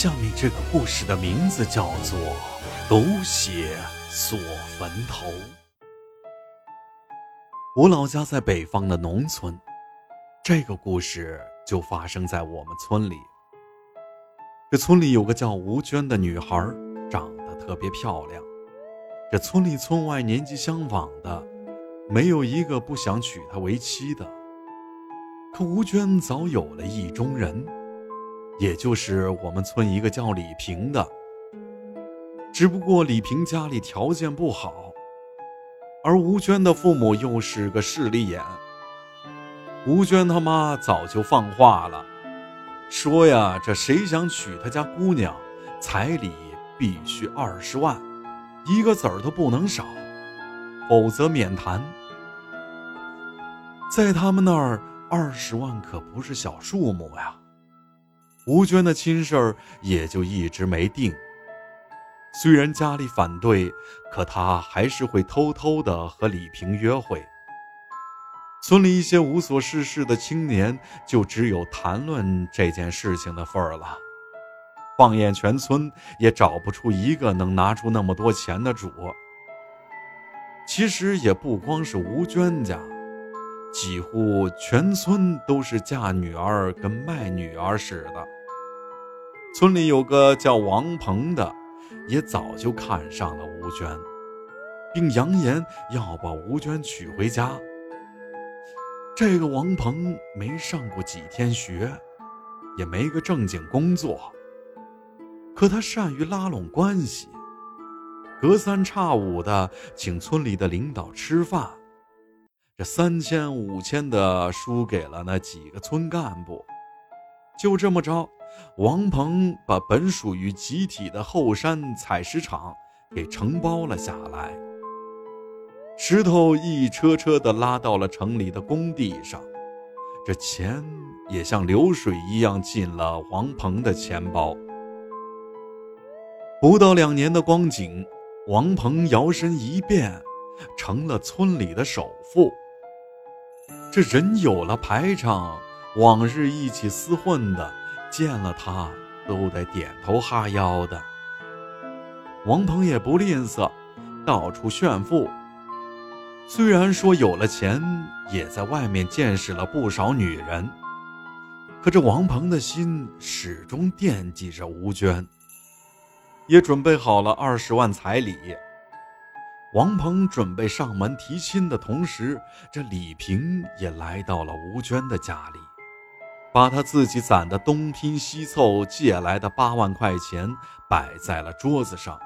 下面这个故事的名字叫做《狗血锁坟头》。我老家在北方的农村，这个故事就发生在我们村里。这村里有个叫吴娟的女孩，长得特别漂亮。这村里村外年纪相仿的，没有一个不想娶她为妻的。可吴娟早有了意中人，也就是我们村一个叫李平的。只不过李平家里条件不好，而吴娟的父母又是个势利眼。吴娟他妈早就放话了，说呀，这谁想娶他家姑娘，彩礼必须二十万。一个子儿都不能少，否则免谈。在他们那儿，二十万可不是小数目呀。吴娟的亲事儿也就一直没定。虽然家里反对，可她还是会偷偷的和李平约会。村里一些无所事事的青年，就只有谈论这件事情的份儿了。放眼全村，也找不出一个能拿出那么多钱的主。其实也不光是吴娟家，几乎全村都是嫁女儿跟卖女儿似的。村里有个叫王鹏的，也早就看上了吴娟，并扬言要把吴娟娶回家。这个王鹏没上过几天学，也没个正经工作。可他善于拉拢关系，隔三差五的请村里的领导吃饭，这三千五千的输给了那几个村干部。就这么着，王鹏把本属于集体的后山采石场给承包了下来，石头一车车的拉到了城里的工地上，这钱也像流水一样进了王鹏的钱包。不到两年的光景，王鹏摇身一变，成了村里的首富。这人有了排场，往日一起厮混的，见了他都得点头哈腰的。王鹏也不吝啬，到处炫富。虽然说有了钱，也在外面见识了不少女人，可这王鹏的心始终惦记着吴娟。也准备好了二十万彩礼。王鹏准备上门提亲的同时，这李平也来到了吴娟的家里，把他自己攒的东拼西凑借来的八万块钱摆在了桌子上。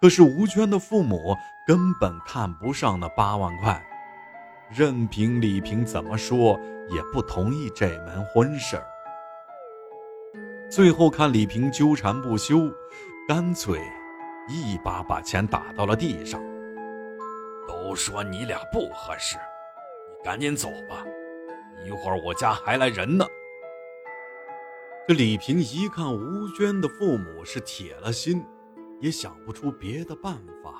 可是吴娟的父母根本看不上那八万块，任凭李平怎么说，也不同意这门婚事儿。最后看李平纠缠不休，干脆一把把钱打到了地上。都说你俩不合适，你赶紧走吧，一会儿我家还来人呢。这李平一看吴娟的父母是铁了心，也想不出别的办法，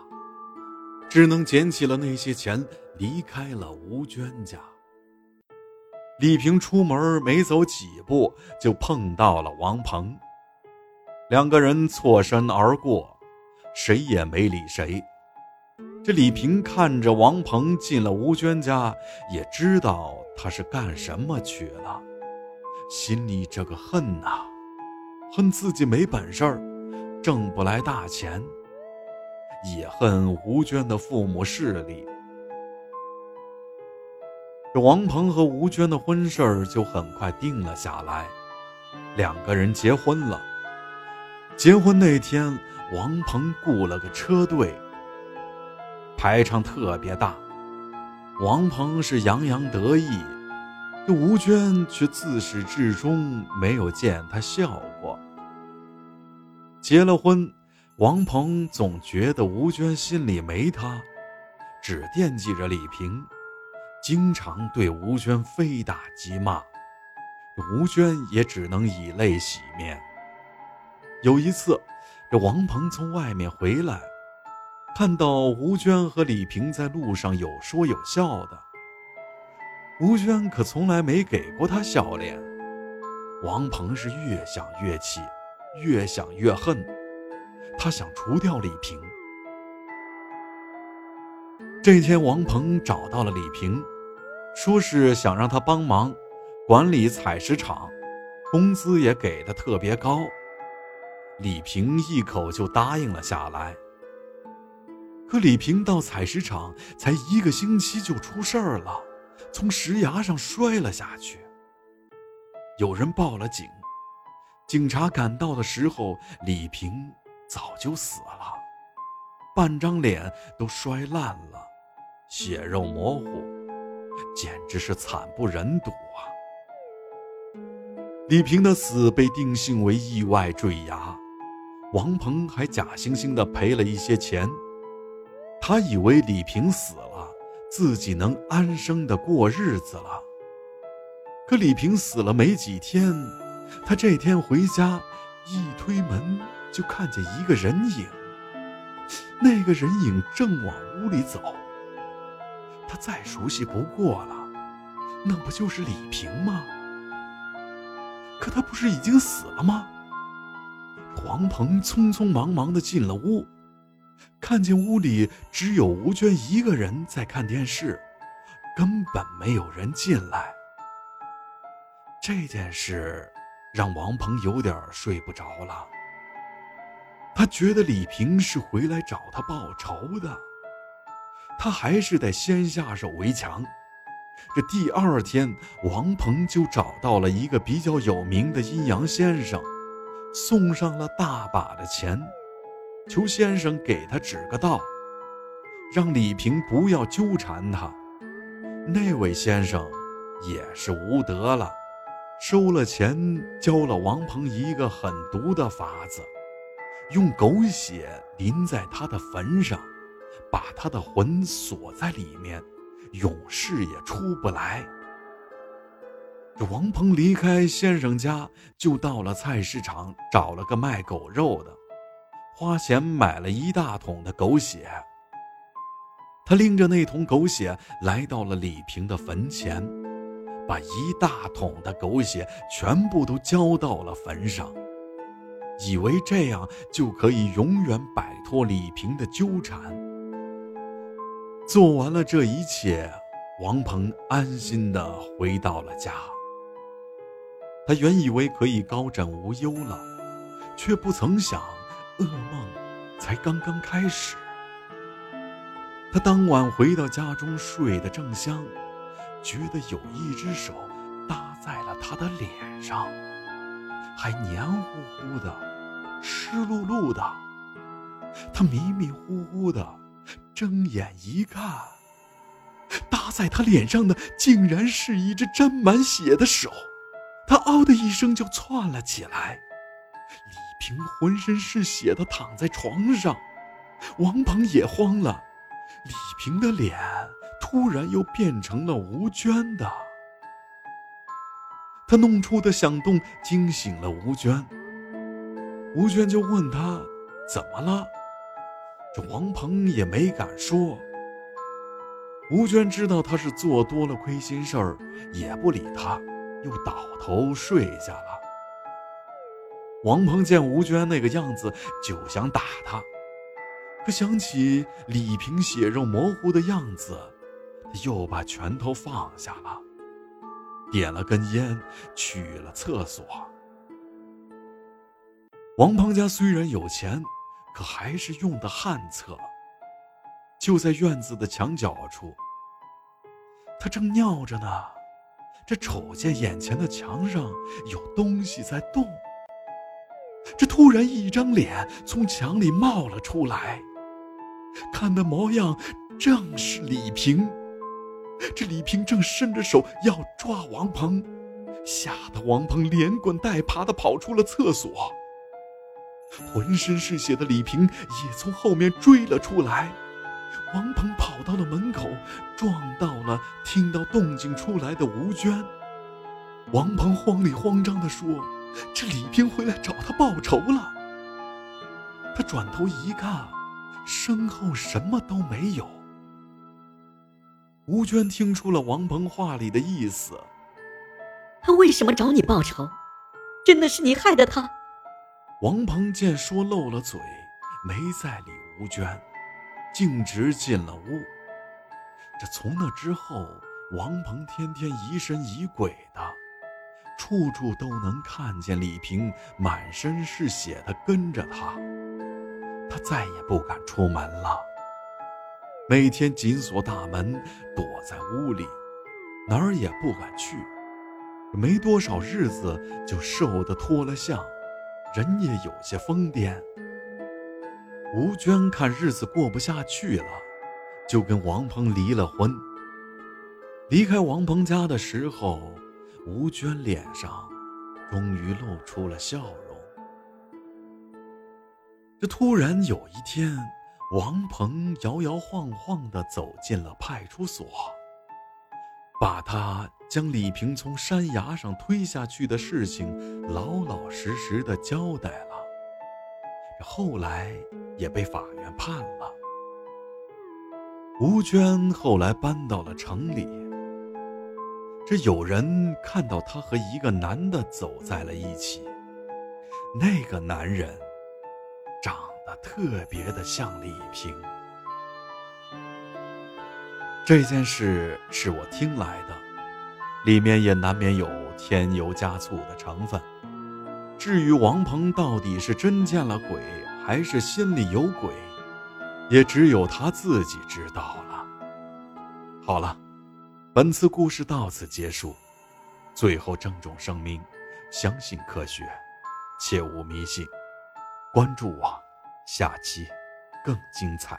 只能捡起了那些钱，离开了吴娟家。李平出门没走几步，就碰到了王鹏。两个人错身而过，谁也没理谁。这李平看着王鹏进了吴娟家，也知道他是干什么去了，心里这个恨呐，恨自己没本事儿，挣不来大钱，也恨吴娟的父母势力。这王鹏和吴娟的婚事儿就很快定了下来，两个人结婚了。结婚那天，王鹏雇了个车队，排场特别大。王鹏是洋洋得意，这吴娟却自始至终没有见他笑过。结了婚，王鹏总觉得吴娟心里没他，只惦记着李平。经常对吴娟非打即骂，吴娟也只能以泪洗面。有一次，这王鹏从外面回来，看到吴娟和李平在路上有说有笑的。吴娟可从来没给过他笑脸。王鹏是越想越气，越想越恨，他想除掉李平。这天，王鹏找到了李平，说是想让他帮忙管理采石场，工资也给的特别高。李平一口就答应了下来。可李平到采石场才一个星期就出事儿了，从石崖上摔了下去。有人报了警，警察赶到的时候，李平早就死了，半张脸都摔烂了。血肉模糊，简直是惨不忍睹啊！李平的死被定性为意外坠崖，王鹏还假惺惺地赔了一些钱。他以为李平死了，自己能安生的过日子了。可李平死了没几天，他这天回家，一推门就看见一个人影，那个人影正往屋里走。他再熟悉不过了，那不就是李平吗？可他不是已经死了吗？黄鹏匆匆忙忙的进了屋，看见屋里只有吴娟一个人在看电视，根本没有人进来。这件事让王鹏有点睡不着了。他觉得李平是回来找他报仇的。他还是得先下手为强。这第二天，王鹏就找到了一个比较有名的阴阳先生，送上了大把的钱，求先生给他指个道，让李平不要纠缠他。那位先生也是无德了，收了钱，教了王鹏一个狠毒的法子，用狗血淋在他的坟上。把他的魂锁在里面，永世也出不来。这王鹏离开先生家，就到了菜市场，找了个卖狗肉的，花钱买了一大桶的狗血。他拎着那桶狗血来到了李平的坟前，把一大桶的狗血全部都浇到了坟上，以为这样就可以永远摆脱李平的纠缠。做完了这一切，王鹏安心的回到了家。他原以为可以高枕无忧了，却不曾想，噩梦才刚刚开始。他当晚回到家中，睡得正香，觉得有一只手搭在了他的脸上，还黏糊糊的、湿漉漉的。他迷迷糊糊的。睁眼一看，搭在他脸上的竟然是一只沾满血的手，他嗷的一声就窜了起来。平浑身是血的躺在床上，王鹏也慌了。李平的脸突然又变成了吴娟的，他弄出的响动惊醒了吴娟。吴娟就问他怎么了。这王鹏也没敢说。吴娟知道他是做多了亏心事儿，也不理他，又倒头睡下了。王鹏见吴娟那个样子，就想打他，可想起李平血肉模糊的样子，又把拳头放下了，点了根烟，去了厕所。王鹏家虽然有钱。可还是用的旱厕，就在院子的墙角处。他正尿着呢，这瞅见眼前的墙上有东西在动。这突然一张脸从墙里冒了出来，看的模样正是李平。这李平正伸着手要抓王鹏，吓得王鹏连滚带爬的跑出了厕所。浑身是血的李平也从后面追了出来，王鹏跑到了门口，撞到了听到动静出来的吴娟。王鹏慌里慌张地说：“这李平回来找他报仇了。”他转头一看，身后什么都没有。吴娟听出了王鹏话里的意思：“他为什么找你报仇？真的是你害的他？”王鹏见说漏了嘴，没再理吴娟，径直进了屋。这从那之后，王鹏天天疑神疑鬼的，处处都能看见李平满身是血的跟着他。他再也不敢出门了，每天紧锁大门，躲在屋里，哪儿也不敢去。没多少日子，就瘦得脱了相，人也有些疯癫。吴娟看日子过不下去了，就跟王鹏离了婚。离开王鹏家的时候，吴娟脸上终于露出了笑容。这突然有一天，王鹏摇摇晃晃地走进了派出所，把他。将李平从山崖上推下去的事情老老实实的交代了，后来也被法院判了。吴娟后来搬到了城里，这有人看到她和一个男的走在了一起，那个男人长得特别的像李平。这件事是我听来的。里面也难免有添油加醋的成分。至于王鹏到底是真见了鬼，还是心里有鬼，也只有他自己知道了。好了，本次故事到此结束。最后郑重声明：相信科学，切勿迷信。关注我，下期更精彩。